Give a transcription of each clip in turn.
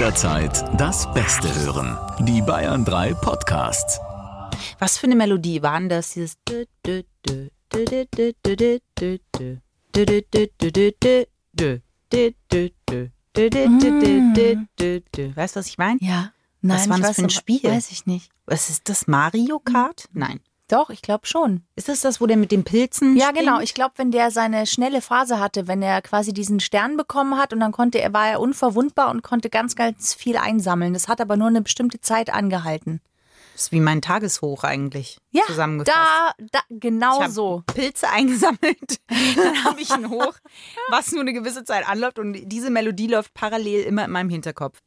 jederzeit das Beste hören. Die Bayern 3 Podcasts. Was für eine Melodie waren das? Dieses. Weißt du, was ich meine? Ja. Nein, was war das für ein Spiel? Weiß ich nicht. Was ist das Mario Kart? Nein. Doch, ich glaube schon. Ist das das, wo der mit den Pilzen Ja, springt? genau. Ich glaube, wenn der seine schnelle Phase hatte, wenn er quasi diesen Stern bekommen hat und dann konnte er, war er unverwundbar und konnte ganz, ganz viel einsammeln. Das hat aber nur eine bestimmte Zeit angehalten. Das ist wie mein Tageshoch eigentlich. Ja, zusammengefasst. da, da genau so. Pilze eingesammelt, dann habe ich ein Hoch, was nur eine gewisse Zeit anläuft und diese Melodie läuft parallel immer in meinem Hinterkopf.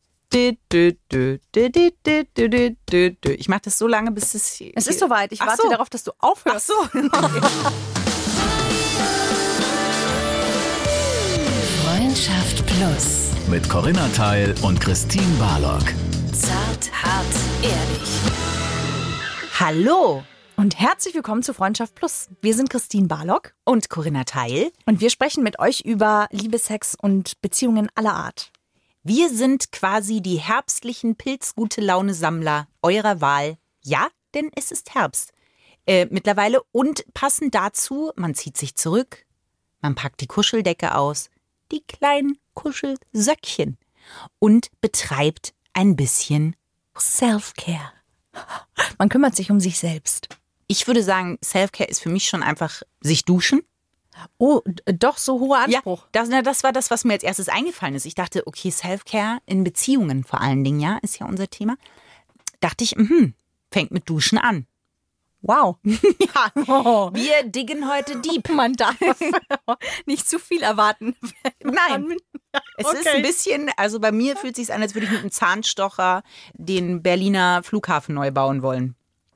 Ich mache das so lange, bis es. Es ist soweit. Ich warte so. darauf, dass du aufhörst. Ach so. Okay. Freundschaft Plus. Mit Corinna Teil und Christine Barlock. Zart, hart, ehrlich. Hallo und herzlich willkommen zu Freundschaft Plus. Wir sind Christine Barlock und Corinna Teil und wir sprechen mit euch über Liebe, Sex und Beziehungen aller Art. Wir sind quasi die herbstlichen Pilzgute Laune Sammler eurer Wahl. Ja, denn es ist Herbst. Äh, mittlerweile und passend dazu, man zieht sich zurück, man packt die Kuscheldecke aus, die kleinen Kuschelsöckchen und betreibt ein bisschen Self-Care. Man kümmert sich um sich selbst. Ich würde sagen, Self-Care ist für mich schon einfach sich duschen. Oh, d- doch so hoher Anspruch. Ja, das, na, das war das, was mir als erstes eingefallen ist. Ich dachte, okay, Self-Care in Beziehungen vor allen Dingen, ja, ist ja unser Thema. Dachte ich, mhm, fängt mit Duschen an. Wow. Ja, Oh. wir diggen heute deep. Man darf nicht zu viel erwarten. Nein. Es ist Okay. ein bisschen, also bei mir fühlt es sich an, als würde ich mit einem Zahnstocher den Berliner Flughafen neu bauen wollen.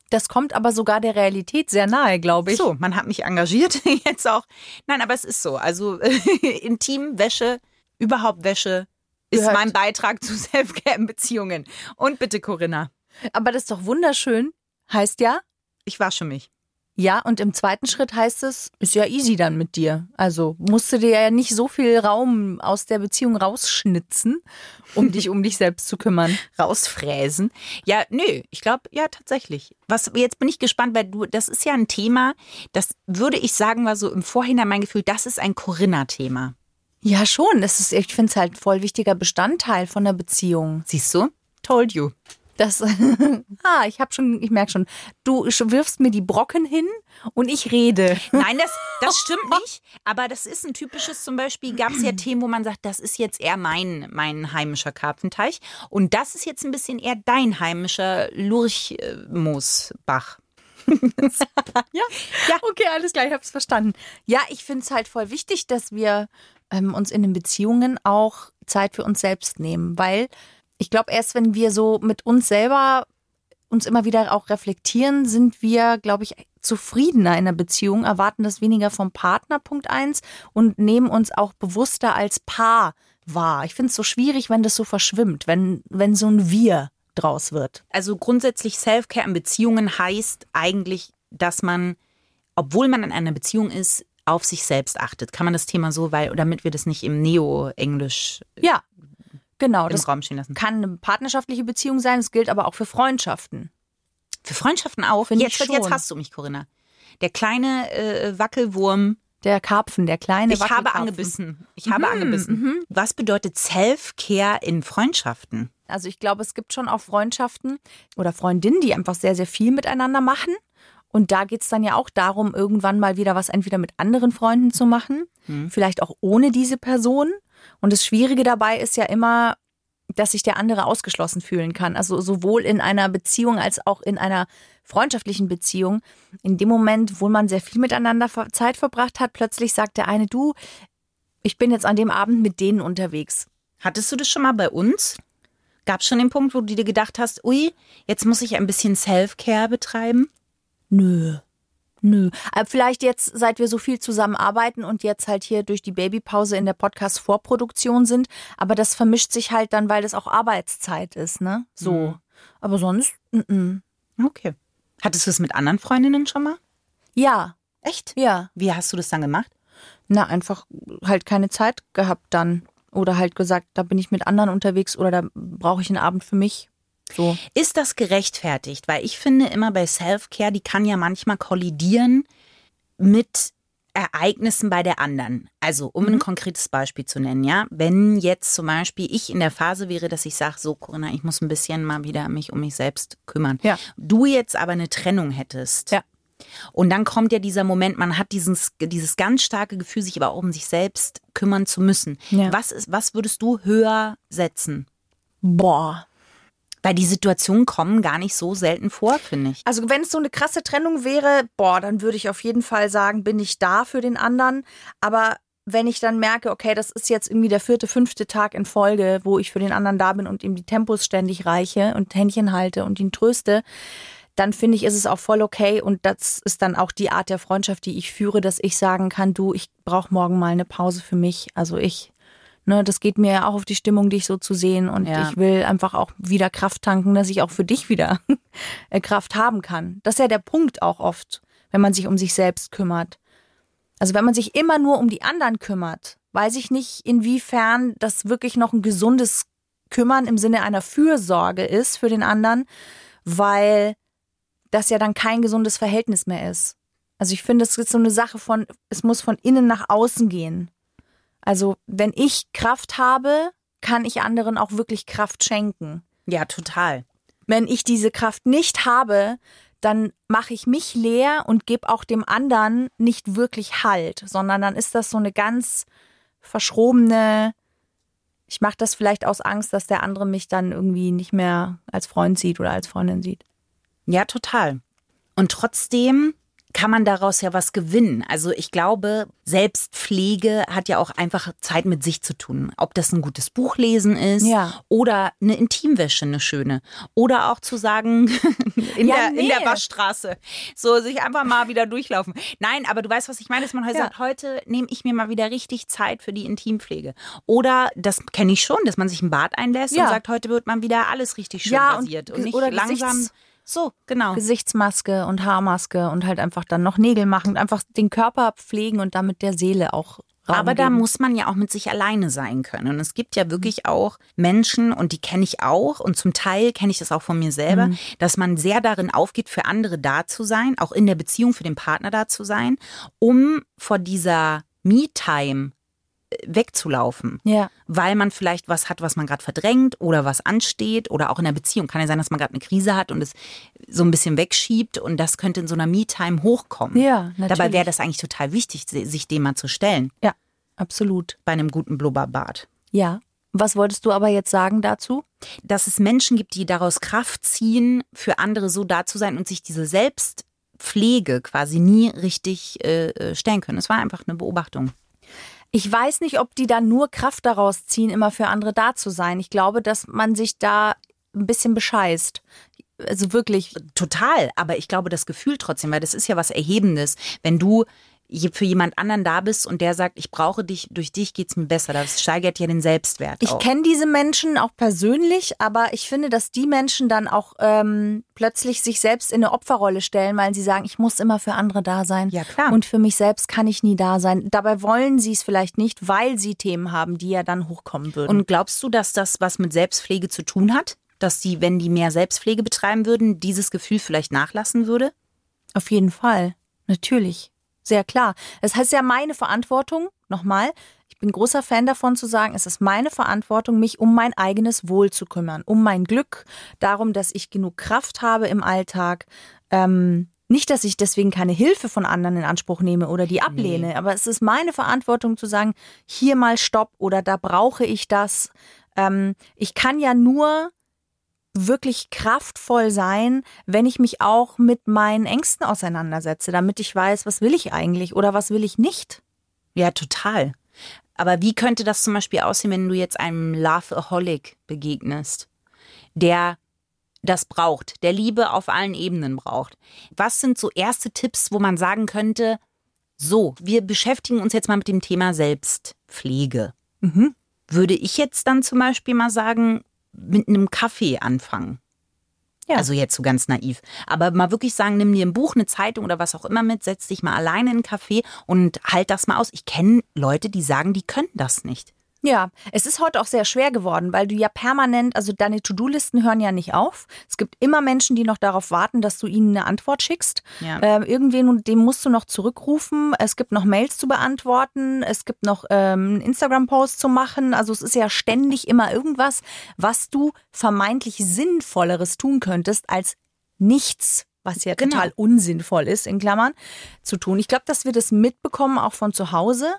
Das kommt aber sogar der Realität sehr nahe, glaube ich. So, man hat mich engagiert, jetzt auch. Nein, aber es ist so. Also intim, Wäsche, überhaupt Wäsche ist Gehört. mein Beitrag zu Selfcare in Beziehungen. Und bitte, Corinna, Aber das ist doch wunderschön. Heißt ja, ich wasche mich. Ja, und im zweiten Schritt heißt es, ist ja easy dann mit dir. Also musst du dir ja nicht so viel Raum aus der Beziehung rausschnitzen, um dich um dich selbst zu kümmern. rausfräsen. Ja, nö, ich glaube, ja, tatsächlich. Was, jetzt bin ich gespannt, weil du, das ist ja ein Thema, das würde ich sagen, war so im Vorhinein mein Gefühl, das ist ein Corinna-Thema. Ja, schon. Das ist, ich finde es halt voll wichtiger Bestandteil von der Beziehung. Siehst du? Told you. Das, ah, ich habe schon, ich merke schon, du wirfst mir die Brocken hin und ich rede. Nein, das, das stimmt nicht. Aber das ist ein typisches, zum Beispiel gab es ja Themen, wo man sagt, das ist jetzt eher mein, mein heimischer Karpfenteich. Und das ist jetzt ein bisschen eher dein heimischer Lurchmoosbach. Ja, ja. Okay, alles klar, ich hab's verstanden. Ja, ich finde es halt voll wichtig, dass wir ähm, uns in den Beziehungen auch Zeit für uns selbst nehmen, weil ich glaube, erst wenn wir so mit uns selber uns immer wieder auch reflektieren, sind wir, glaube ich, zufriedener in der Beziehung, erwarten das weniger vom Partner, Punkt eins, und nehmen uns auch bewusster als Paar wahr. Ich finde es so schwierig, wenn das so verschwimmt, wenn, wenn so ein Wir draus wird. Also grundsätzlich Self-Care in Beziehungen heißt eigentlich, dass man, obwohl man in einer Beziehung ist, auf sich selbst achtet. Kann man das Thema so, weil, damit wir das nicht im Neo-Englisch Ja, genau. im Das Raum stehen lassen. kann eine partnerschaftliche Beziehung sein, es gilt aber auch für Freundschaften. Für Freundschaften auch. Finde Jetzt, ich jetzt hast du mich, Corinna. Der kleine äh, Wackelwurm. Der Karpfen, der kleine Ich habe Wackelkarpfen. angebissen. Ich habe angebissen. Was bedeutet Self-Care in Freundschaften? Also ich glaube, es gibt schon auch Freundschaften oder Freundinnen, die einfach sehr, sehr viel miteinander machen. Und da geht es dann ja auch darum, irgendwann mal wieder was entweder mit anderen Freunden zu machen, vielleicht auch ohne diese Person. Und das Schwierige dabei ist ja immer, dass sich der andere ausgeschlossen fühlen kann. Also sowohl in einer Beziehung als auch in einer freundschaftlichen Beziehung. In dem Moment, wo man sehr viel miteinander Zeit verbracht hat, plötzlich sagt der eine, du, ich bin jetzt an dem Abend mit denen unterwegs. Hattest du das schon mal bei uns? Gab es schon den Punkt, wo du dir gedacht hast, ui, jetzt muss ich ein bisschen Self-Care betreiben? Nö. Nö. Aber vielleicht jetzt, seit wir so viel zusammenarbeiten und jetzt halt hier durch die Babypause in der Podcast-Vorproduktion sind. Aber das vermischt sich halt dann, weil das auch Arbeitszeit ist, ne? So. Mhm. Aber sonst, mm -mm. Okay. Hattest du es mit anderen Freundinnen schon mal? ja, Echt? ja. Wie hast du das dann gemacht? Na, einfach halt keine Zeit gehabt dann. Oder halt gesagt, da bin ich mit anderen unterwegs oder da brauche ich einen Abend für mich. So. Ist das gerechtfertigt? Weil ich finde immer bei Self-Care, die kann ja manchmal kollidieren mit Ereignissen bei der anderen. Also, um ein konkretes Beispiel zu nennen, ja. Wenn jetzt zum Beispiel ich in der Phase wäre, dass ich sage, so Corinna, ich muss ein bisschen mal wieder mich um mich selbst kümmern. Ja. Du jetzt aber eine Trennung hättest. Ja. Und dann kommt ja dieser Moment, man hat dieses, dieses ganz starke Gefühl, sich aber auch um sich selbst kümmern zu müssen. Ja. Was, ist, was würdest du höher setzen? Boah. Weil die Situationen kommen gar nicht so selten vor, finde ich. Also wenn es so eine krasse Trennung wäre, boah, dann würde ich auf jeden Fall sagen, bin ich da für den anderen. Aber wenn ich dann merke, okay, das ist jetzt irgendwie der vierte, fünfte Tag in Folge, wo ich für den anderen da bin und ihm die Tempos ständig reiche und Händchen halte und ihn tröste, dann finde ich, ist es auch voll okay. Und das ist dann auch die Art der Freundschaft, die ich führe, dass ich sagen kann, du, ich brauche morgen mal eine Pause für mich. Also ich, ne, das geht mir ja auch auf die Stimmung, dich so zu sehen. Und Ja. ich will einfach auch wieder Kraft tanken, dass ich auch für dich wieder äh, Kraft haben kann. Das ist ja der Punkt auch oft, wenn man sich um sich selbst kümmert. Also wenn man sich immer nur um die anderen kümmert, weiß ich nicht, inwiefern das wirklich noch ein gesundes Kümmern im Sinne einer Fürsorge ist für den anderen, weil das ja dann kein gesundes Verhältnis mehr ist. Also ich finde, es ist so eine Sache von, es muss von innen nach außen gehen. Also wenn ich Kraft habe, kann ich anderen auch wirklich Kraft schenken. Ja, total. Wenn ich diese Kraft nicht habe, dann mache ich mich leer und gebe auch dem anderen nicht wirklich Halt, sondern dann ist das so eine ganz verschrobene, ich mache das vielleicht aus Angst, dass der andere mich dann irgendwie nicht mehr als Freund sieht oder als Freundin sieht. Ja, total. Und trotzdem kann man daraus ja was gewinnen. Also ich glaube, Selbstpflege hat ja auch einfach Zeit mit sich zu tun. Ob das ein gutes Buch lesen ist Ja. oder eine Intimwäsche, eine schöne. Oder auch zu sagen, in, Ja, der, in nee. der Waschstraße. So sich einfach mal wieder durchlaufen. Nein, aber du weißt, was ich meine, dass man heute Ja. sagt, heute nehme ich mir mal wieder richtig Zeit für die Intimpflege. Oder, das kenne ich schon, dass man sich ein Bad einlässt und sagt, heute wird man wieder alles richtig schön Ja, und rasiert. Und, ge- nicht oder langsam. Gesichts- So, genau. Gesichtsmaske und Haarmaske und halt einfach dann noch Nägel machen, einfach den Körper pflegen und damit der Seele auch Raum Aber da geben. muss man ja auch mit sich alleine sein können. Und es gibt ja wirklich auch Menschen, und die kenne ich auch, und zum Teil kenne ich das auch von mir selber, dass man sehr darin aufgeht, für andere da zu sein, auch in der Beziehung für den Partner da zu sein, um vor dieser Me-Time wegzulaufen. ja. Weil man vielleicht was hat, was man gerade verdrängt oder was ansteht oder auch in der Beziehung. Kann ja sein, dass man gerade eine Krise hat und es so ein bisschen wegschiebt und das könnte in so einer Me-Time hochkommen. Ja, Dabei natürlich. wäre das eigentlich total wichtig, sich dem mal zu stellen Ja, absolut. bei einem guten Blubberbad. Ja. Was wolltest du aber jetzt sagen dazu? Dass es Menschen gibt, die daraus Kraft ziehen, für andere so da zu sein und sich diese Selbstpflege quasi nie richtig äh, äh, stellen können. Es war einfach eine Beobachtung. Ich weiß nicht, ob die dann nur Kraft daraus ziehen, immer für andere da zu sein. Ich glaube, dass man sich da ein bisschen bescheißt. Also wirklich. Total, aber ich glaube, das Gefühl trotzdem, weil das ist ja was Erhebendes, wenn du für jemand anderen da bist und der sagt, ich brauche dich, durch dich geht's mir besser. Das steigert ja den Selbstwert. Ich kenne diese Menschen auch persönlich, aber ich finde, dass die Menschen dann auch ähm, plötzlich sich selbst in eine Opferrolle stellen, weil sie sagen, ich muss immer für andere da sein. Ja, klar. Und für mich selbst kann ich nie da sein. Dabei wollen sie es vielleicht nicht, weil sie Themen haben, die ja dann hochkommen würden. Und glaubst du, dass das was mit Selbstpflege zu tun hat? Dass die, wenn die mehr Selbstpflege betreiben würden, dieses Gefühl vielleicht nachlassen würde? Auf jeden Fall. Natürlich. Sehr klar. Es heißt ja meine Verantwortung, nochmal, ich bin großer Fan davon zu sagen, es ist meine Verantwortung, mich um mein eigenes Wohl zu kümmern, um mein Glück, darum, dass ich genug Kraft habe im Alltag. Ähm, nicht, dass ich deswegen keine Hilfe von anderen in Anspruch nehme oder die ablehne, aber es ist meine Verantwortung zu sagen, hier mal Stopp oder da brauche ich das. Ähm, ich kann ja nur wirklich kraftvoll sein, wenn ich mich auch mit meinen Ängsten auseinandersetze, damit ich weiß, was will ich eigentlich oder was will ich nicht. Ja, total. Aber wie könnte das zum Beispiel aussehen, wenn du jetzt einem Loveaholic begegnest, der das braucht, der Liebe auf allen Ebenen braucht? Was sind so erste Tipps, wo man sagen könnte, so, wir beschäftigen uns jetzt mal mit dem Thema Selbstpflege. Mhm. Würde ich jetzt dann zum Beispiel mal sagen, mit einem Kaffee anfangen? Ja. Also jetzt so ganz naiv. Aber mal wirklich sagen, nimm dir ein Buch, eine Zeitung oder was auch immer mit, setz dich mal alleine in einen Café und halt das mal aus. Ich kenne Leute, die sagen, die können das nicht. Ja, es ist heute auch sehr schwer geworden, weil du ja permanent, also deine To-Do-Listen hören ja nicht auf. Es gibt immer Menschen, die noch darauf warten, dass du ihnen eine Antwort schickst. Ja. Ähm, irgendwen, dem musst du noch zurückrufen. Es gibt noch Mails zu beantworten. Es gibt noch ähm, einen Instagram-Post zu machen. Also es ist ja ständig immer irgendwas, was du vermeintlich Sinnvolleres tun könntest als nichts was ja Genau. total unsinnvoll ist, in Klammern, zu tun. Ich glaube, dass wir das mitbekommen, auch von zu Hause.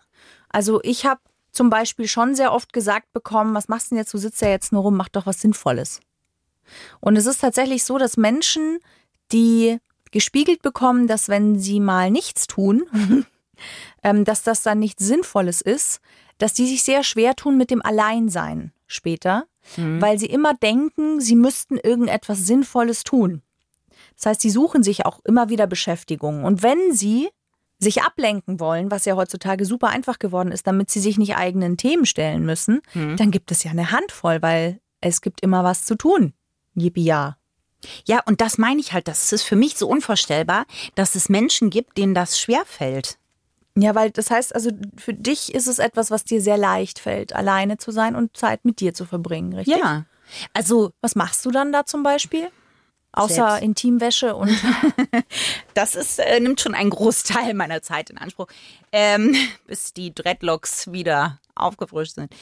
Also ich habe zum Beispiel schon sehr oft gesagt bekommen, was machst du denn jetzt, du sitzt ja jetzt nur rum, mach doch was Sinnvolles. Und es ist tatsächlich so, dass Menschen, die gespiegelt bekommen, dass wenn sie mal nichts tun, ähm, dass das dann nichts Sinnvolles ist, dass die sich sehr schwer tun mit dem Alleinsein später, weil sie immer denken, sie müssten irgendetwas Sinnvolles tun. Das heißt, sie suchen sich auch immer wieder Beschäftigung. Und wenn sie sich ablenken wollen, was ja heutzutage super einfach geworden ist, damit sie sich nicht eigenen Themen stellen müssen, dann gibt es ja eine Handvoll, weil es gibt immer was zu tun. Yippie ja. Ja, und das meine ich halt, das ist für mich so unvorstellbar, dass es Menschen gibt, denen das schwerfällt. Ja, weil das heißt, also für dich ist es etwas, was dir sehr leicht fällt, alleine zu sein und Zeit mit dir zu verbringen, richtig? Ja. Also, Was machst du dann da zum Beispiel? Außer Selbst. Intimwäsche und das ist, äh, nimmt schon einen Großteil meiner Zeit in Anspruch, ähm, bis die Dreadlocks wieder aufgefrischt sind.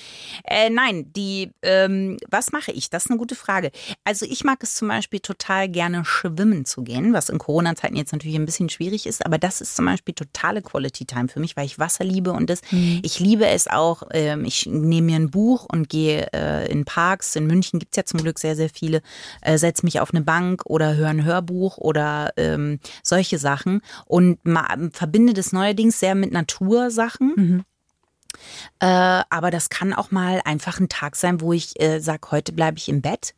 Äh, nein, die, ähm, was mache ich? Das ist eine gute Frage. Also ich mag es zum Beispiel total gerne schwimmen zu gehen, was in Corona-Zeiten jetzt natürlich ein bisschen schwierig ist, aber das ist zum Beispiel totale Quality Time für mich, weil ich Wasser liebe und das, ich liebe es auch, ähm, ich nehme mir ein Buch und gehe äh, in Parks, in München gibt's ja zum Glück sehr, sehr viele, äh, setze mich auf eine Bank oder höre ein Hörbuch oder ähm, solche Sachen und verbinde das neuerdings sehr mit Natursachen. Äh, aber das kann auch mal einfach ein Tag sein, wo ich äh, sage, heute bleibe ich im Bett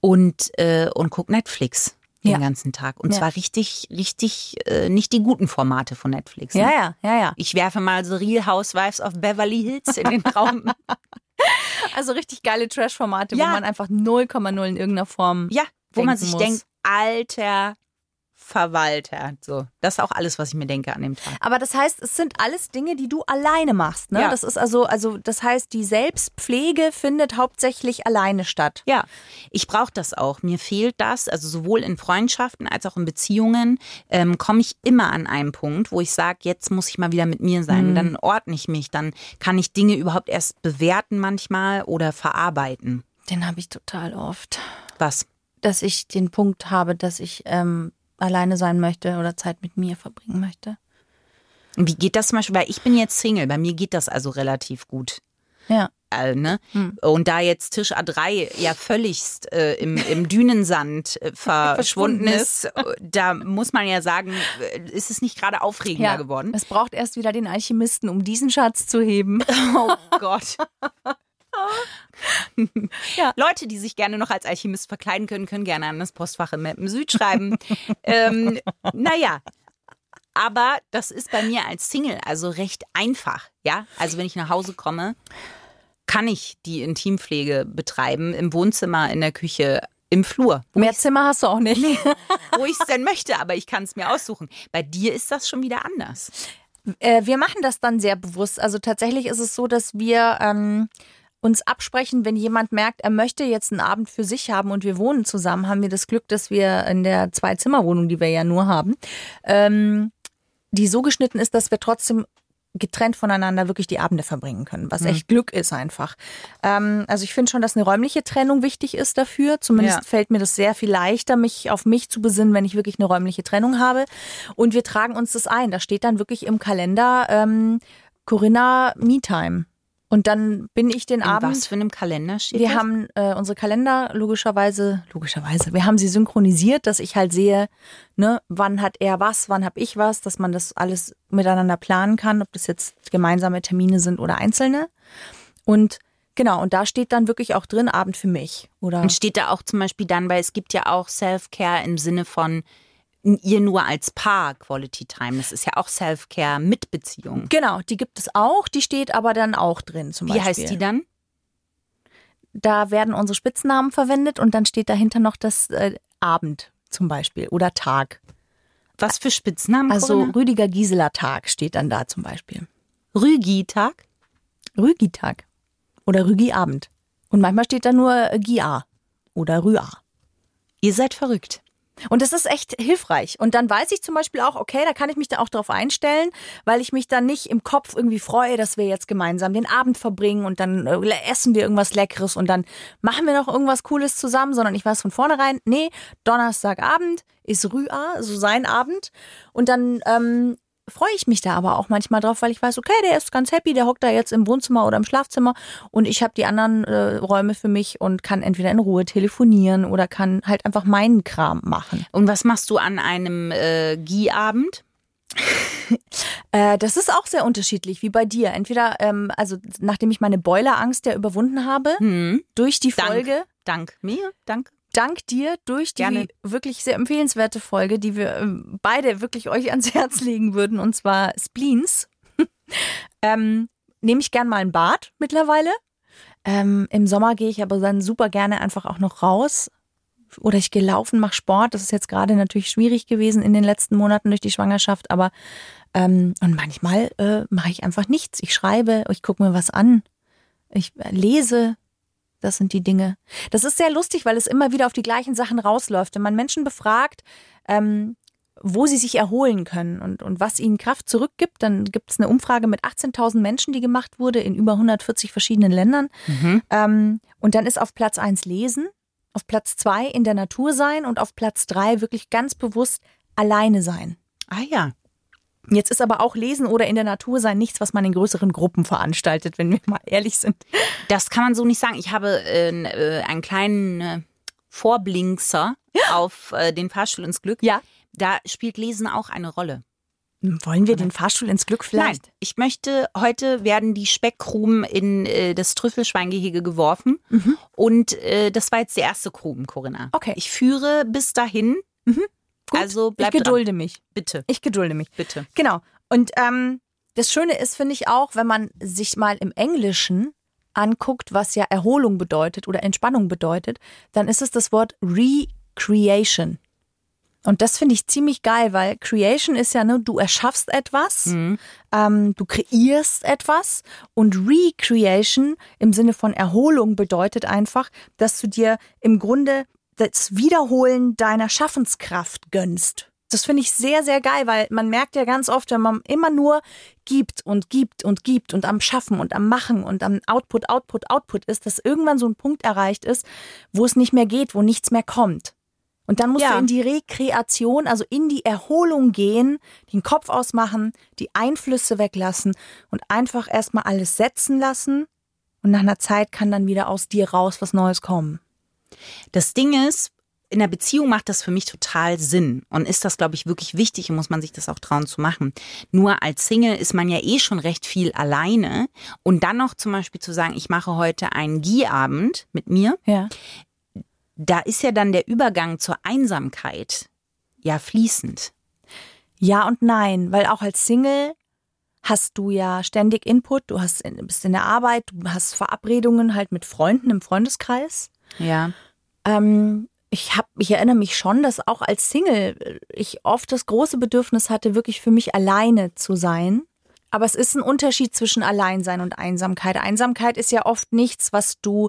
und, äh, und guck Netflix den Ja. ganzen Tag. Und Ja. zwar richtig, richtig, äh, nicht die guten Formate von Netflix. ne? ja, ja, ja, ja. Ich werfe mal so Real Housewives of Beverly Hills in den Raum. Also richtig geile Trash-Formate, Ja. wo man einfach 0,0 in irgendeiner Form. ja, wo man sich muss. denkt, alter Verwalter. So, das ist auch alles, was ich mir denke an dem Tag. Aber das heißt, es sind alles Dinge, die du alleine machst. Ne? Ja. Das ist also, also, das heißt, die Selbstpflege findet hauptsächlich alleine statt. Ja, ich brauche das auch. Mir fehlt das, also sowohl in Freundschaften als auch in Beziehungen ähm, komme ich immer an einen Punkt, wo ich sage, jetzt muss ich mal wieder mit mir sein. Dann ordne ich mich, dann kann ich Dinge überhaupt erst bewerten manchmal oder verarbeiten. Den habe ich total oft. Was? Dass ich den Punkt habe, dass ich ähm, alleine sein möchte oder Zeit mit mir verbringen möchte. Wie geht das zum Beispiel? Weil ich bin jetzt Single, bei mir geht das also relativ gut. Ja. Äh, ne? Und da jetzt Tisch A3 ja völligst äh, im, im Dünensand äh, verschwunden Verschwunden ist, äh, da muss man ja sagen, äh, ist es nicht gerade aufregender geworden. Es braucht erst wieder den Alchemisten, um diesen Schatz zu heben. Oh Gott. Ja. Leute, die sich gerne noch als Alchemist verkleiden können, können gerne an das Postfach im Mappen Süd schreiben. ähm, naja. Aber das ist bei mir als Single also recht einfach. Ja, also wenn ich nach Hause komme, kann ich die Intimpflege betreiben im Wohnzimmer, in der Küche, im Flur, wo Mehr ich Zimmer hast du auch nicht. es denn möchte, aber ich kann es mir aussuchen. Bei dir ist das schon wieder anders. Äh, wir machen das dann sehr bewusst. Also tatsächlich ist es so, dass wir ähm, uns absprechen, wenn jemand merkt, er möchte jetzt einen Abend für sich haben und wir wohnen zusammen, haben wir das Glück, dass wir in der Zwei-Zimmer-Wohnung, die wir ja nur haben, ähm, die so geschnitten ist, dass wir trotzdem getrennt voneinander wirklich die Abende verbringen können, was echt Glück ist einfach. Ähm, also ich finde schon, dass eine räumliche Trennung wichtig ist dafür. Zumindest Ja. fällt mir das sehr viel leichter, mich auf mich zu besinnen, wenn ich wirklich eine räumliche Trennung habe. Und wir tragen uns das ein. Da steht dann wirklich im Kalender ähm, Corinna Me-Time. Und dann bin ich den In Abend. was für einem Kalender steht Wir das? haben äh, unsere Kalender logischerweise, logischerweise, wir haben sie synchronisiert, dass ich halt sehe, ne, wann hat er was, wann habe ich was, dass man das alles miteinander planen kann, ob das jetzt gemeinsame Termine sind oder einzelne. Und genau, und da steht dann wirklich auch drin Abend für mich. Oder Und steht da auch zum Beispiel dann, weil es gibt ja auch Self-Care im Sinne von ihr nur als Paar Quality Time. Das ist ja auch Self-Care mit Beziehung. genau, die gibt es auch, die steht aber dann auch drin zum Wie Beispiel. heißt die dann? Da werden unsere Spitznamen verwendet und dann steht dahinter noch das äh, Abend zum Beispiel oder Tag. Was für Spitznamen? Also Corinna? Rüdiger Gisela Tag steht dann da zum Beispiel. Rügi-Tag? Rügi-Tag. oder Rügi Abend. Und manchmal steht da nur äh, Gia oder Rüa. Ihr seid verrückt. Und das ist echt hilfreich. Und dann weiß ich zum Beispiel auch, okay, da kann ich mich dann auch darauf einstellen, weil ich mich dann nicht im Kopf irgendwie freue, dass wir jetzt gemeinsam den Abend verbringen und dann äh, essen wir irgendwas Leckeres und dann machen wir noch irgendwas Cooles zusammen, sondern ich weiß von vornherein, nee, Donnerstagabend ist Rüa, so sein Abend. Und dann ähm, freue ich mich da aber auch manchmal drauf, weil ich weiß, okay, der ist ganz happy, der hockt da jetzt im Wohnzimmer oder im Schlafzimmer und ich habe die anderen äh, Räume für mich und kann entweder in Ruhe telefonieren oder kann halt einfach meinen Kram machen. Und was machst du an einem äh, Gie-Abend? Äh, das ist auch sehr unterschiedlich, wie bei dir. Entweder, ähm, also nachdem ich meine Boilerangst ja überwunden habe, Hm. durch die Dank. Folge, Dank mir, dank. Dank dir, durch die Gerne. wirklich sehr empfehlenswerte Folge, die wir ähm, beide wirklich euch ans Herz legen würden, und zwar Spleens, ähm, nehme ich gern mal ein Bad mittlerweile. Ähm, Im Sommer gehe ich aber dann super gerne einfach auch noch raus. Oder ich gehe laufen, mache Sport. Das ist jetzt gerade natürlich schwierig gewesen in den letzten Monaten durch die Schwangerschaft. Aber ähm, und manchmal äh, mache ich einfach nichts. Ich schreibe, ich gucke mir was an. Ich äh, lese. Das sind die Dinge. Das ist sehr lustig, weil es immer wieder auf die gleichen Sachen rausläuft. Wenn man Menschen befragt, ähm, wo sie sich erholen können und, und was ihnen Kraft zurückgibt, dann gibt es eine Umfrage mit 18.000 Menschen, die gemacht wurde in über 140 verschiedenen Ländern. Ähm, und dann ist auf Platz 1 Lesen, auf Platz 2 in der Natur sein und auf Platz 3 wirklich ganz bewusst alleine sein. Ah ja. Jetzt ist aber auch Lesen oder in der Natur sein nichts, was man in größeren Gruppen veranstaltet, wenn wir mal ehrlich sind. Das kann man so nicht sagen. Ich habe äh, äh, einen kleinen äh, Vorblinkser auf äh, den Fahrstuhl ins Glück. Ja. Da spielt Lesen auch eine Rolle. Wollen wir den Fahrstuhl ins Glück vielleicht? Nein, ich möchte, heute werden die Speckkrumen in äh, das Trüffelschweingehege geworfen. Und äh, das war jetzt der erste Krumen, Corinna. Okay. Ich führe bis dahin. Gut, Also bleib ich gedulde mich. dran. Bitte, Ich gedulde mich. bitte. Genau. Und ähm, das Schöne ist, finde ich auch, wenn man sich mal im Englischen anguckt, was ja Erholung bedeutet oder Entspannung bedeutet, dann ist es das Wort Recreation. Und das finde ich ziemlich geil, weil Creation ist ja, ne, du erschaffst etwas, ähm, du kreierst etwas und Recreation im Sinne von Erholung bedeutet einfach, dass du dir im Grunde das Wiederholen deiner Schaffenskraft gönnst. Das finde ich sehr, sehr geil, weil man merkt ja ganz oft, wenn man immer nur gibt und gibt und gibt und am Schaffen und am Machen und am Output, Output, Output ist, dass irgendwann so ein Punkt erreicht ist, wo es nicht mehr geht, wo nichts mehr kommt. Und dann musst Ja. du in die Rekreation, also in die Erholung gehen, den Kopf ausmachen, die Einflüsse weglassen und einfach erstmal alles setzen lassen. Und nach einer Zeit kann dann wieder aus dir raus was Neues kommen. Das Ding ist, in der Beziehung macht das für mich total Sinn und ist das, glaube ich, wirklich wichtig und muss man sich das auch trauen zu machen. Nur als Single ist man ja eh schon recht viel alleine und dann noch zum Beispiel zu sagen, ich mache heute einen Gie-Abend mit mir, Ja. da ist ja dann der Übergang zur Einsamkeit ja fließend. Ja und nein, weil auch als Single hast du ja ständig Input, du hast, bist in der Arbeit, du hast Verabredungen halt mit Freunden im Freundeskreis. Ja. Ähm, ich hab, ich erinnere mich schon, dass auch als Single ich oft das große Bedürfnis hatte, wirklich für mich alleine zu sein. Aber es ist ein Unterschied zwischen Alleinsein und Einsamkeit. Einsamkeit ist ja oft nichts, was du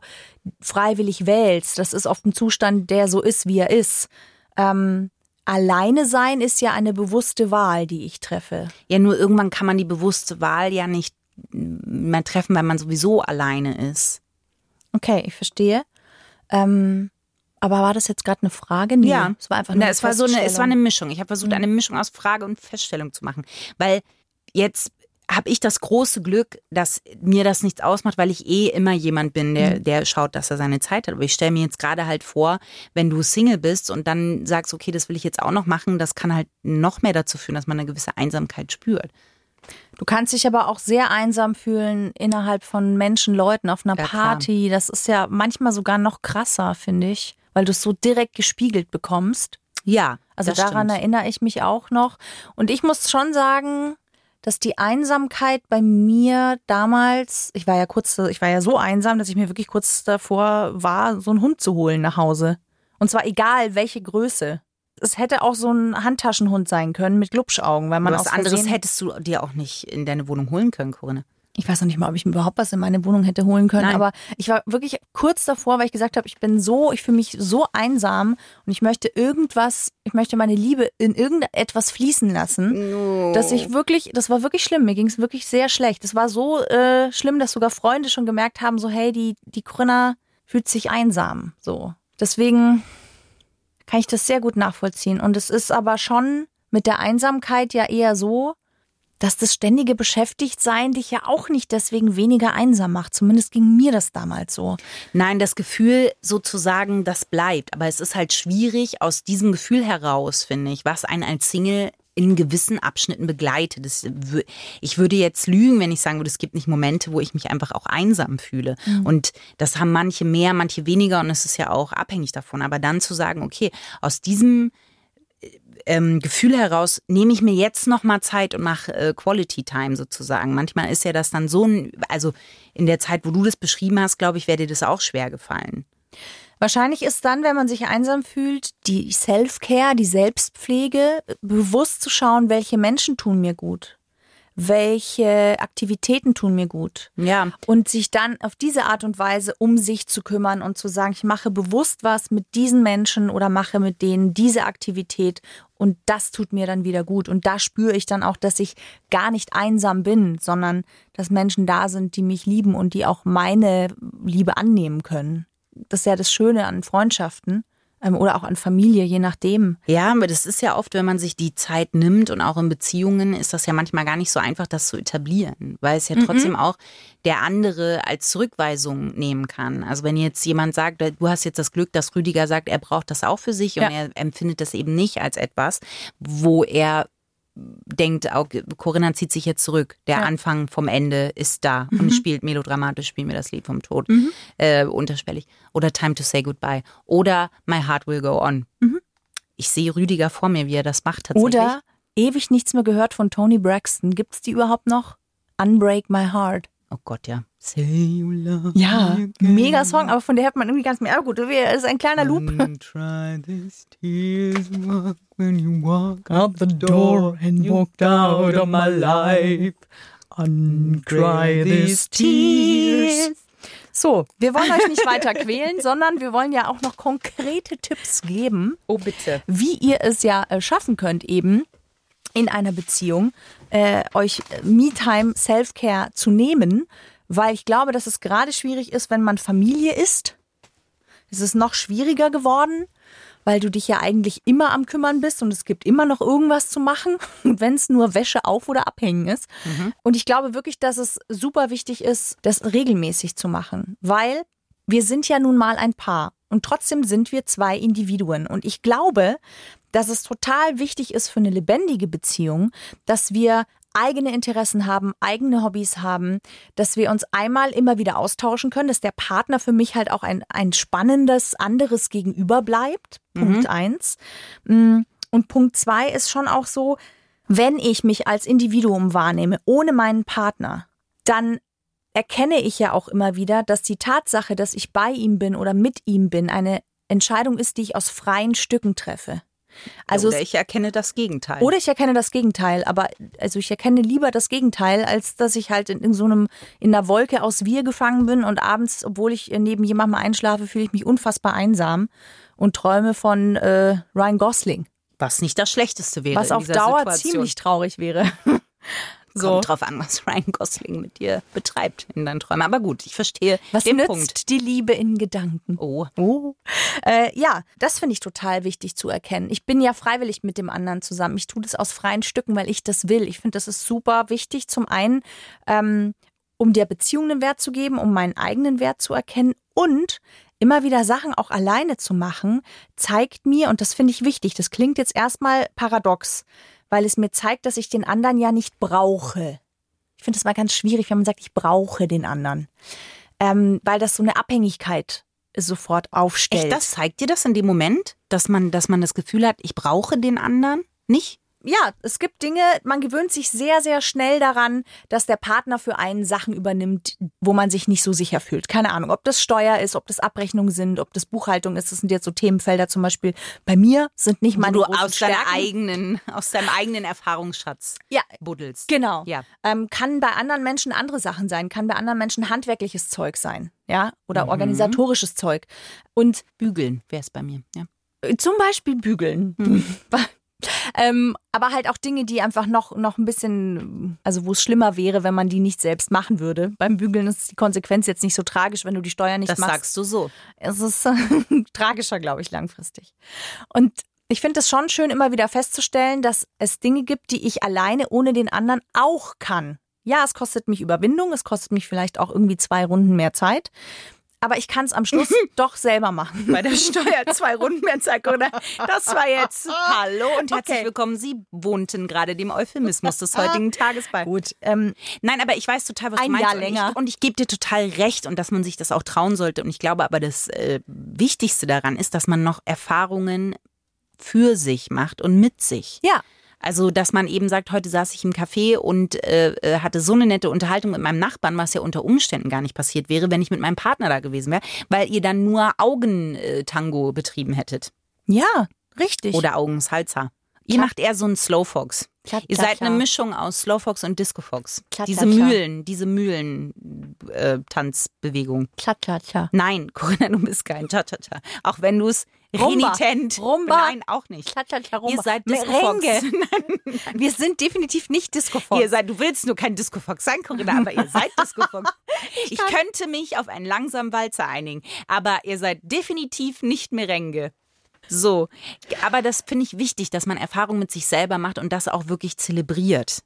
freiwillig wählst. Das ist oft ein Zustand, der so ist, wie er ist. Ähm, alleine sein ist ja eine bewusste Wahl, die ich treffe. Ja, nur irgendwann kann man die bewusste Wahl ja nicht mehr treffen, weil man sowieso alleine ist. Okay, ich verstehe. Ähm, aber war das jetzt gerade eine Frage? Nee, es war einfach Na, eine es war so eine, es war eine Mischung. Ich habe versucht, eine Mischung aus Frage und Feststellung zu machen. Weil jetzt habe ich das große Glück, dass mir das nichts ausmacht, weil ich eh immer jemand bin, der, der schaut, dass er seine Zeit hat. Aber ich stelle mir jetzt gerade halt vor, wenn du Single bist und dann sagst, okay, das will ich jetzt auch noch machen, das kann halt noch mehr dazu führen, dass man eine gewisse Einsamkeit spürt. Du kannst dich aber auch sehr einsam fühlen innerhalb von Menschen, Leuten auf einer Ja, klar. Party. Das ist ja manchmal sogar noch krasser, finde ich, weil du es so direkt gespiegelt bekommst. Ja, Also daran stimmt. erinnere ich mich auch noch. Und ich muss schon sagen, dass die Einsamkeit bei mir damals, ich war ja kurz, ich war ja so einsam, dass ich mir wirklich kurz davor war, so einen Hund zu holen nach Hause. Und zwar egal welche Größe. Es hätte auch so ein Handtaschenhund sein können mit Glubschaugen, weil man Was aus anderes hättest du dir auch nicht in deine Wohnung holen können, Corinne. Ich weiß noch nicht mal, ob ich mir überhaupt was in meine Wohnung hätte holen können, Nein. aber ich war wirklich kurz davor, weil ich gesagt habe, ich bin so, ich fühle mich so einsam und ich möchte irgendwas, ich möchte meine Liebe in irgendetwas fließen lassen, dass ich wirklich, das war wirklich schlimm, mir ging es wirklich sehr schlecht. Es war so äh, schlimm, dass sogar Freunde schon gemerkt haben, so hey, die, die Corinna fühlt sich einsam, so. Deswegen kann ich das sehr gut nachvollziehen und es ist aber schon mit der Einsamkeit ja eher so, dass das ständige Beschäftigtsein dich ja auch nicht deswegen weniger einsam macht. Zumindest ging mir das damals so. Nein, das Gefühl sozusagen, das bleibt. Aber es ist halt schwierig aus diesem Gefühl heraus, finde ich, was einen als Single in gewissen Abschnitten begleitet. Das, ich würde jetzt lügen, wenn ich sagen würde, es gibt nicht Momente, wo ich mich einfach auch einsam fühle. Und das haben manche mehr, manche weniger und es ist ja auch abhängig davon. Aber dann zu sagen, okay, aus diesem ähm, Gefühl heraus nehme ich mir jetzt noch mal Zeit und mache äh, Quality Time sozusagen. Manchmal ist ja das dann so ein, also in der Zeit, wo du das beschrieben hast, glaube ich, wäre dir das auch schwer gefallen. Wahrscheinlich ist dann, wenn man sich einsam fühlt, die Self-Care, die Selbstpflege, bewusst zu schauen, welche Menschen tun mir gut. Welche Aktivitäten tun mir gut. Ja. Und sich dann auf diese Art und Weise um sich zu kümmern und zu sagen, ich mache bewusst was mit diesen Menschen oder mache mit denen diese Aktivität und das tut mir dann wieder gut. Und da spüre ich dann auch, dass ich gar nicht einsam bin, sondern dass Menschen da sind, die mich lieben und die auch meine Liebe annehmen können. Das ist ja das Schöne an Freundschaften ähm, oder auch an Familie, je nachdem. Ja, aber das ist ja oft, wenn man sich die Zeit nimmt und auch in Beziehungen ist das ja manchmal gar nicht so einfach, das zu etablieren, weil es ja trotzdem auch der andere als Zurückweisung nehmen kann. Also wenn jetzt jemand sagt, du hast jetzt das Glück, dass Rüdiger sagt, er braucht das auch für sich Ja. und er empfindet das eben nicht als etwas, wo er denkt, auch, Corinna zieht sich jetzt zurück. Der Ja. Anfang vom Ende ist da und spielt melodramatisch, spielen wir das Lied vom Tod äh, unterschwellig. Oder Time to Say Goodbye. Oder My Heart Will Go On. Ich sehe Rüdiger vor mir, wie er das macht tatsächlich. Oder ewig nichts mehr gehört von Tony Braxton. Gibt's die überhaupt noch? Unbreak My Heart. Oh Gott, ja. Say you love Ja, mega Song, aber von der hört man irgendwie ganz mehr. Aber gut, es ist ein kleiner Loop. Try this tears walk when you walk out the door and walked out of my life. Uncry these tears. So, wir wollen euch nicht weiter quälen, sondern wir wollen ja auch noch konkrete Tipps geben, Oh, bitte. wie ihr es ja äh, schaffen könnt, eben in einer Beziehung äh, euch äh, Me-Time, Self-Care zu nehmen, weil ich glaube, dass es gerade schwierig ist, wenn man Familie ist. Es ist noch schwieriger geworden, weil du dich ja eigentlich immer am Kümmern bist und es gibt immer noch irgendwas zu machen, wenn es nur Wäsche auf oder abhängen ist. Und ich glaube wirklich, dass es super wichtig ist, das regelmäßig zu machen, weil wir sind ja nun mal ein Paar und trotzdem sind wir zwei Individuen. Und ich glaube, dass es total wichtig ist für eine lebendige Beziehung, dass wir eigene Interessen haben, eigene Hobbys haben, dass wir uns einmal immer wieder austauschen können, dass der Partner für mich halt auch ein, ein spannendes anderes Gegenüber bleibt. Punkt eins. Mm, Und Punkt zwei ist schon auch so, wenn ich mich als Individuum wahrnehme, ohne meinen Partner, dann erkenne ich ja auch immer wieder, dass die Tatsache, dass ich bei ihm bin oder mit ihm bin, eine Entscheidung ist, die ich aus freien Stücken treffe. Also Oder ich erkenne das Gegenteil. oder ich erkenne das Gegenteil, aber also ich erkenne lieber das Gegenteil, als dass ich halt in, in so einem in einer Wolke aus wir gefangen bin und abends, obwohl ich neben jemandem einschlafe, fühle ich mich unfassbar einsam und träume von äh, Ryan Gosling, was nicht das Schlechteste wäre. was auf Dauer Situation. ziemlich traurig wäre. so. Kommt drauf an, was Ryan Gosling mit dir betreibt in deinen Träumen. Aber gut, ich verstehe Was den nützt Punkt. die Liebe in Gedanken? Oh, Oh. Äh, ja, das finde ich total wichtig zu erkennen. Ich bin ja freiwillig mit dem anderen zusammen. Ich tue das aus freien Stücken, weil ich das will. Ich finde, das ist super wichtig. Zum einen, ähm, um der Beziehung einen Wert zu geben, um meinen eigenen Wert zu erkennen und immer wieder Sachen auch alleine zu machen, zeigt mir, und das finde ich wichtig, das klingt jetzt erstmal paradox, weil es mir zeigt, dass ich den anderen ja nicht brauche. Ich finde es mal ganz schwierig, wenn man sagt, ich brauche den anderen. Ähm, weil das so eine Abhängigkeit sofort aufstellt. echt, das zeigt dir das in dem Moment, dass man, dass man das Gefühl hat, ich brauche den anderen nicht? Ja, es gibt Dinge, man gewöhnt sich sehr, sehr schnell daran, dass der Partner für einen Sachen übernimmt, wo man sich nicht so sicher fühlt. Keine Ahnung, ob das Steuer ist, ob das Abrechnungen sind, ob das Buchhaltung ist. Das sind jetzt so Themenfelder zum Beispiel. Bei mir sind nicht Wo meine du großen aus, Stärken. eigenen, aus deinem eigenen Erfahrungsschatz Ja, buddelst. Genau. Ja. Ähm, kann bei anderen Menschen andere Sachen sein, kann bei anderen Menschen handwerkliches Zeug sein, ja, oder organisatorisches Zeug. Und Bügeln wäre es bei mir. Ja. zum Beispiel bügeln. ähm, aber halt auch Dinge, die einfach noch, noch ein bisschen, also wo es schlimmer wäre, wenn man die nicht selbst machen würde. Beim Bügeln ist die Konsequenz jetzt nicht so tragisch, wenn du die Steuer nicht Das machst. sagst du so. Es ist tragischer, glaube ich, langfristig. Und ich finde es schon schön, immer wieder festzustellen, dass es Dinge gibt, die ich alleine ohne den anderen auch kann. Ja, es kostet mich Überwindung, es kostet mich vielleicht auch irgendwie zwei Runden mehr Zeit. Aber ich kann es am Schluss doch selber machen. Bei der Steuer zwei Runden mehr Zeit, oder? Das war jetzt Hallo und herzlich Okay. willkommen. Sie wohnten gerade dem Euphemismus des heutigen Tages bei. Gut, ähm, Nein, aber ich weiß total, was Ein du meinst. Jahr und länger. Ich, und ich gebe dir total recht und dass man sich das auch trauen sollte. Und ich glaube aber, das äh, Wichtigste daran ist, dass man noch Erfahrungen für sich macht und mit sich. ja, Also, dass man eben sagt, heute saß ich im Café und äh, äh, hatte so eine nette Unterhaltung mit meinem Nachbarn, was ja unter Umständen gar nicht passiert wäre, wenn ich mit meinem Partner da gewesen wäre, weil ihr dann nur Augentango betrieben hättet. ja, richtig. Oder Augensalsa. Ihr Klar. macht eher so einen Slowfox. Klar, Ihr seid klar. eine Mischung aus Slowfox und Discofox. Diese. Mühlen, diese Mühlen-Tanzbewegung. Tja, tja, tja. Nein, Corinna, du bist kein Cha-Cha-Cha. Auch wenn du es Rumba. renitent. Rumba. Nein, auch nicht. Tja, Ihr seid Discofox. Wir sind definitiv nicht Discofox. Ihr seid, du willst nur kein Discofox sein, Corinna, aber ihr seid Discofox. ich könnte mich auf einen langsamen Walzer einigen, aber ihr seid definitiv nicht Merengue. So, aber das finde ich wichtig, dass man Erfahrung mit sich selber macht und das auch wirklich zelebriert.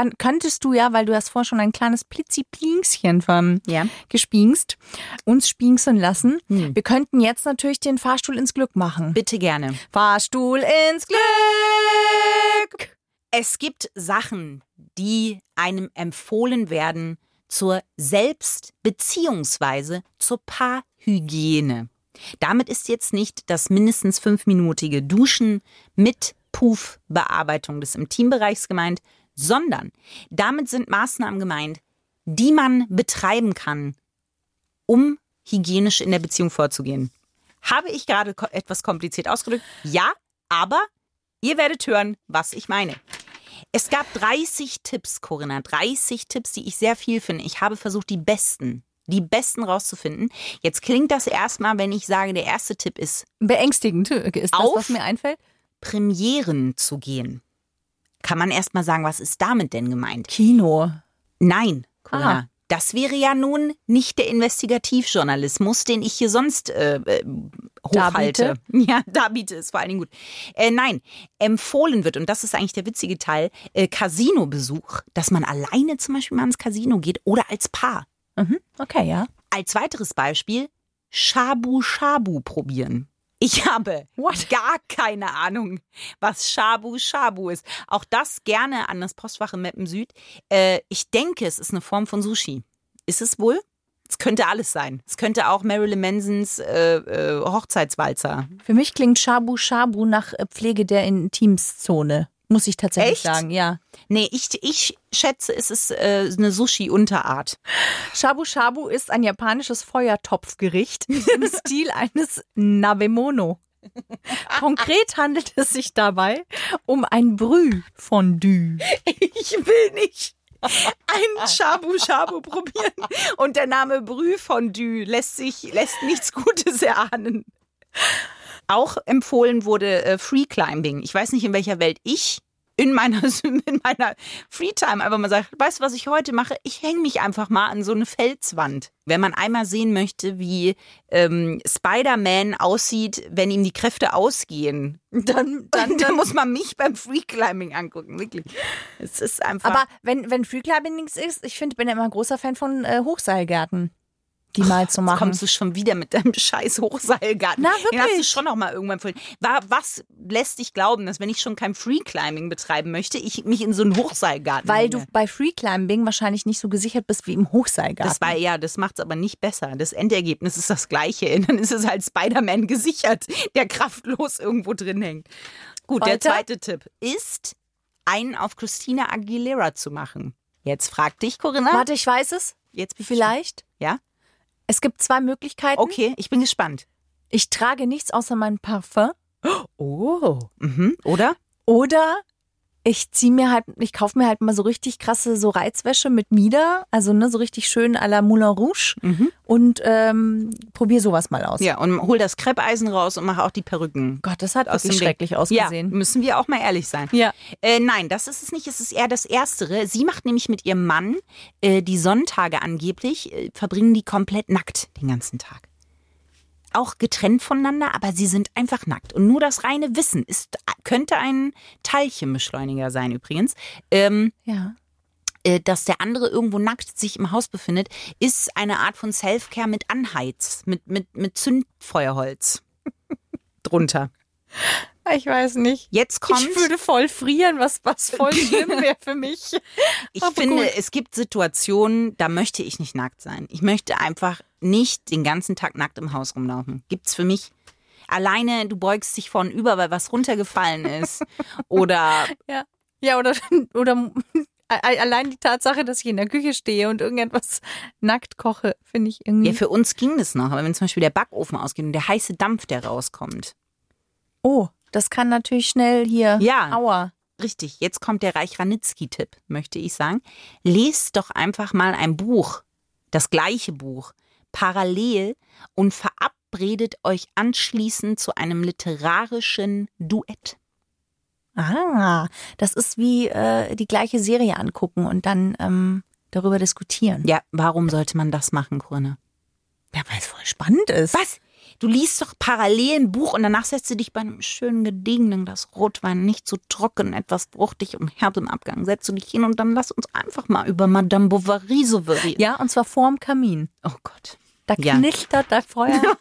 Dann könntest du ja, weil du hast vorher schon ein kleines Plitziplingschen vom Ja. gespinkst, uns spinksen lassen. Hm. Wir könnten jetzt natürlich den Fahrstuhl ins Glück machen. Bitte gerne. Fahrstuhl ins Glück! Es gibt Sachen, die einem empfohlen werden zur Selbst- beziehungsweise zur Paarhygiene. Damit ist jetzt nicht das mindestens fünfminütige Duschen mit Puff-Bearbeitung des Intimbereichs gemeint, sondern damit sind Maßnahmen gemeint, die man betreiben kann, um hygienisch in der Beziehung vorzugehen. Habe ich gerade etwas kompliziert ausgedrückt? Ja, aber ihr werdet hören, was ich meine. Es gab 30 Tipps, Corinna, 30 Tipps, die ich sehr viel finde. Ich habe versucht, die besten, die besten rauszufinden. Jetzt klingt das erstmal, wenn ich sage, der erste Tipp ist, Beängstigend ist das, Auf. was mir einfällt. Premieren zu gehen. Kann man erstmal sagen, was ist damit denn gemeint? Kino. Nein, Corinna. Ah. Das wäre ja nun nicht der Investigativjournalismus, den ich hier sonst äh, äh, hochhalte. Ja, da biete ist vor allen Dingen gut. Äh, nein, empfohlen wird, und das ist eigentlich der witzige Teil, äh, Casino-Besuch, dass man alleine zum Beispiel mal ins Casino geht oder als Paar. Mhm. Okay, ja. Als weiteres Beispiel Shabu Shabu probieren. Ich habe What? gar keine Ahnung, was Shabu Shabu ist. Auch das gerne an das Postfach im Meppen Süd. Äh, ich denke, es ist eine Form von Sushi. Ist es wohl? Es könnte alles sein. Es könnte auch Marilyn Mansons äh, äh, Hochzeitswalzer. Für mich klingt Shabu Shabu nach Pflege der Intimszone. Muss ich tatsächlich Echt? sagen, ja. Nee, ich, ich schätze, es ist äh, eine Sushi-Unterart. Shabu Shabu ist ein japanisches Feuertopfgericht im Stil eines Nabemono. Konkret handelt es sich dabei um ein Brühfondue. Ich will nicht ein Shabu Shabu probieren. Und der Name Brühfondue lässt sich, lässt nichts Gutes erahnen. Auch empfohlen wurde äh, Free Climbing. Ich weiß nicht, in welcher Welt ich in meiner, in meiner Freetime einfach mal sagt, weißt du, was ich heute mache? Ich hänge mich einfach mal an so eine Felswand. Wenn man einmal sehen möchte, wie ähm, Spider-Man aussieht, wenn ihm die Kräfte ausgehen, Dann, dann, dann muss man mich beim Free Climbing angucken, wirklich. Es ist einfach. Aber wenn, wenn Freeclimbing nichts ist, ich finde, bin ja immer ein großer Fan von äh, Hochseilgärten, die mal zu Jetzt machen. kommst du schon wieder mit deinem scheiß Hochseilgarten. Na, Den hast du wirklich? schon noch mal irgendwann. War, was lässt dich glauben, dass wenn ich schon kein Freeclimbing betreiben möchte, ich mich in so einen Hochseilgarten Weil hänge? du bei Freeclimbing wahrscheinlich nicht so gesichert bist wie im Hochseilgarten. das war ja, das macht's aber nicht besser. Das Endergebnis ist das gleiche. Dann ist es halt Spider-Man gesichert, der kraftlos irgendwo drin hängt. Gut, der Weiter? zweite Tipp ist, einen auf Christina Aguilera zu machen. Jetzt frag dich, Corinna. Warte, ich weiß es. Jetzt Vielleicht. Ja? Es gibt zwei Möglichkeiten. Okay, ich bin gespannt. Ich trage nichts außer mein Parfum. Oh. Mhm. Oder? Oder ich ziehe mir halt, ich kaufe mir halt mal so richtig krasse so Reizwäsche mit Mieder, also ne, so richtig schön à la Moulin Rouge und ähm, probiere sowas mal aus. Ja, und hol das Kreppeisen raus und mach auch die Perücken. Gott, das hat Aus wirklich Ding. schrecklich Ja, ausgesehen. müssen wir auch mal ehrlich sein. Ja. Äh, nein, das ist es nicht. Es ist eher das Erstere. Sie macht nämlich mit ihrem Mann äh, die Sonntage angeblich, äh, verbringen die komplett nackt den ganzen Tag. Auch getrennt voneinander, aber sie sind einfach nackt. Und nur das reine Wissen ist, könnte ein Teilchenbeschleuniger sein übrigens. Ähm, Ja. äh, dass der andere irgendwo nackt sich im Haus befindet, ist eine Art von Selfcare mit Anheiz, mit, mit, mit Zündfeuerholz drunter. Ich weiß nicht. Jetzt kommt. Ich würde voll frieren, was, was voll schlimm wäre für mich. Ich Aber finde, gut. es gibt Situationen, da möchte ich nicht nackt sein. Ich möchte einfach nicht den ganzen Tag nackt im Haus rumlaufen. Gibt's für mich alleine, du beugst dich vorn über, weil was runtergefallen ist. Oder Ja. Ja, oder, oder allein die Tatsache, dass ich in der Küche stehe und irgendetwas nackt koche, finde ich irgendwie. ja, für uns ging das noch, aber wenn zum Beispiel der Backofen ausgeht und der heiße Dampf, der rauskommt. oh, das kann natürlich schnell hier. Ja. Aua. Richtig, jetzt kommt der Reich Ranitzky-Tipp, möchte ich sagen. Lest doch einfach mal ein Buch, das gleiche Buch, parallel und verabredet euch anschließend zu einem literarischen Duett. Ah, das ist wie äh, die gleiche Serie angucken und dann ähm, darüber diskutieren. Ja, warum sollte man das machen, Corinna? Ja, weil es voll spannend ist. Was? Du liest doch parallel ein Buch und danach setzt du dich bei einem schönen gediegenen Glas Rotwein, nicht zu trocken, etwas fruchtig und herb im Abgang, setzt du dich hin und dann lass uns einfach mal über Madame Bovary souverän. Ja, und zwar vorm Kamin. Oh Gott. Da Ja. knistert das Feuer.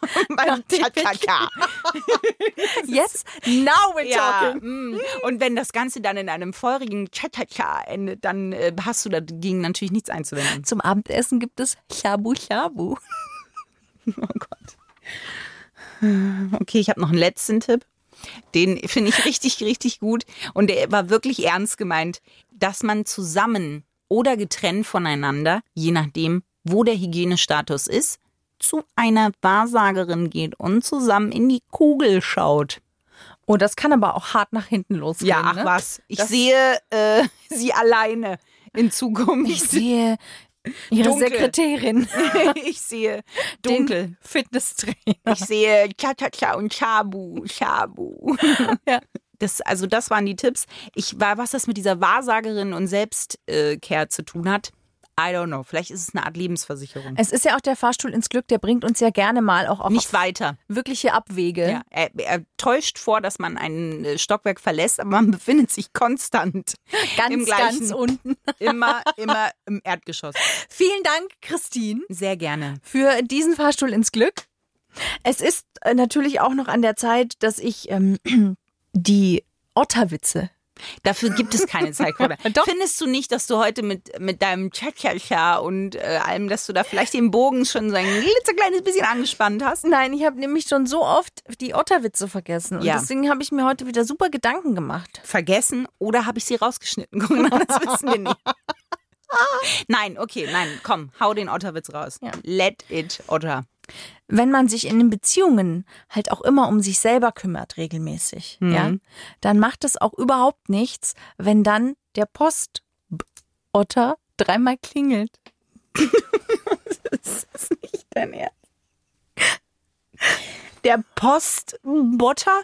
Yes, now we're Ja, talking. mm. und wenn das Ganze dann in einem feurigen Cha-Cha-Cha endet, dann äh, hast du dagegen natürlich nichts einzuwenden. Zum Abendessen gibt es Shabu Shabu. Oh Gott. Okay, ich habe noch einen letzten Tipp. Den finde ich richtig, richtig gut. Und der war wirklich ernst gemeint, dass man zusammen oder getrennt voneinander, je nachdem, wo der Hygienestatus ist, zu einer Wahrsagerin geht und zusammen in die Kugel schaut. Oh, das kann aber auch hart nach hinten losgehen. Ja, ach ne? was. Ich Das- sehe äh, sie alleine in Zukunft. Ich sehe ihre Dunkel. Sekretärin. ich sehe dunkel. Den Fitnesstrainer. Ich sehe Cha-Cha-Cha und Chabu, Chabu. Ja. Das, also das waren die Tipps. Ich war, was das mit dieser Wahrsagerin und Selbstkehr zu tun hat, I don't know. Vielleicht ist es eine Art Lebensversicherung. Es ist ja auch der Fahrstuhl ins Glück, der bringt uns ja gerne mal auch auf Nicht weiter. wirkliche Abwege. Ja, er, er täuscht vor, dass man ein äh, Stockwerk verlässt, aber man befindet sich konstant Ganz, im gleichen, ganz unten. immer, immer im Erdgeschoss. Vielen Dank, Christine, Sehr gerne. für diesen Fahrstuhl ins Glück. Es ist äh, natürlich auch noch an der Zeit, dass ich ähm, die Otterwitze. Dafür gibt es keine Zeit, Corinna. Doch. Findest du nicht, dass du heute mit, mit deinem Cha-Cha-Cha und äh, allem, dass du da vielleicht den Bogen schon so ein klitzekleines bisschen angespannt hast? Nein, ich habe nämlich schon so oft die Otterwitze vergessen. Und Ja. deswegen habe ich mir heute wieder super Gedanken gemacht. Vergessen oder habe ich sie rausgeschnitten? Corinna, das wissen wir nicht. Nein, okay, nein, komm, hau den Otterwitz raus. Ja. Let it Otter. Wenn man sich in den Beziehungen halt auch immer um sich selber kümmert, regelmäßig, Mhm. ja, dann macht es auch überhaupt nichts, wenn dann der Postotter dreimal klingelt. Das ist nicht dein Ernst. Der Postbotter?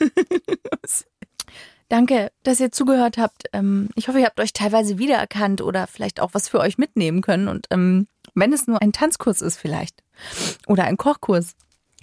Danke, dass ihr zugehört habt. Ähm, ich hoffe, ihr habt euch teilweise wiedererkannt oder vielleicht auch was für euch mitnehmen können. Und ähm, wenn es nur ein Tanzkurs ist vielleicht oder ein Kochkurs.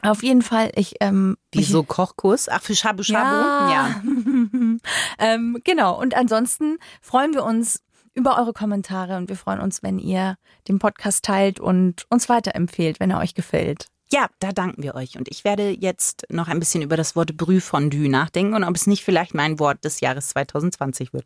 Auf jeden Fall, ich ähm, Wieso Kochkurs? Ach, für Shabu Shabu? Ja. ähm, genau. Und ansonsten freuen wir uns über eure Kommentare und wir freuen uns, wenn ihr den Podcast teilt und uns weiterempfehlt, wenn er euch gefällt. Ja, da danken wir euch. Und ich werde jetzt noch ein bisschen über das Wort Brühfondue nachdenken und ob es nicht vielleicht mein Wort des Jahres 2020 wird.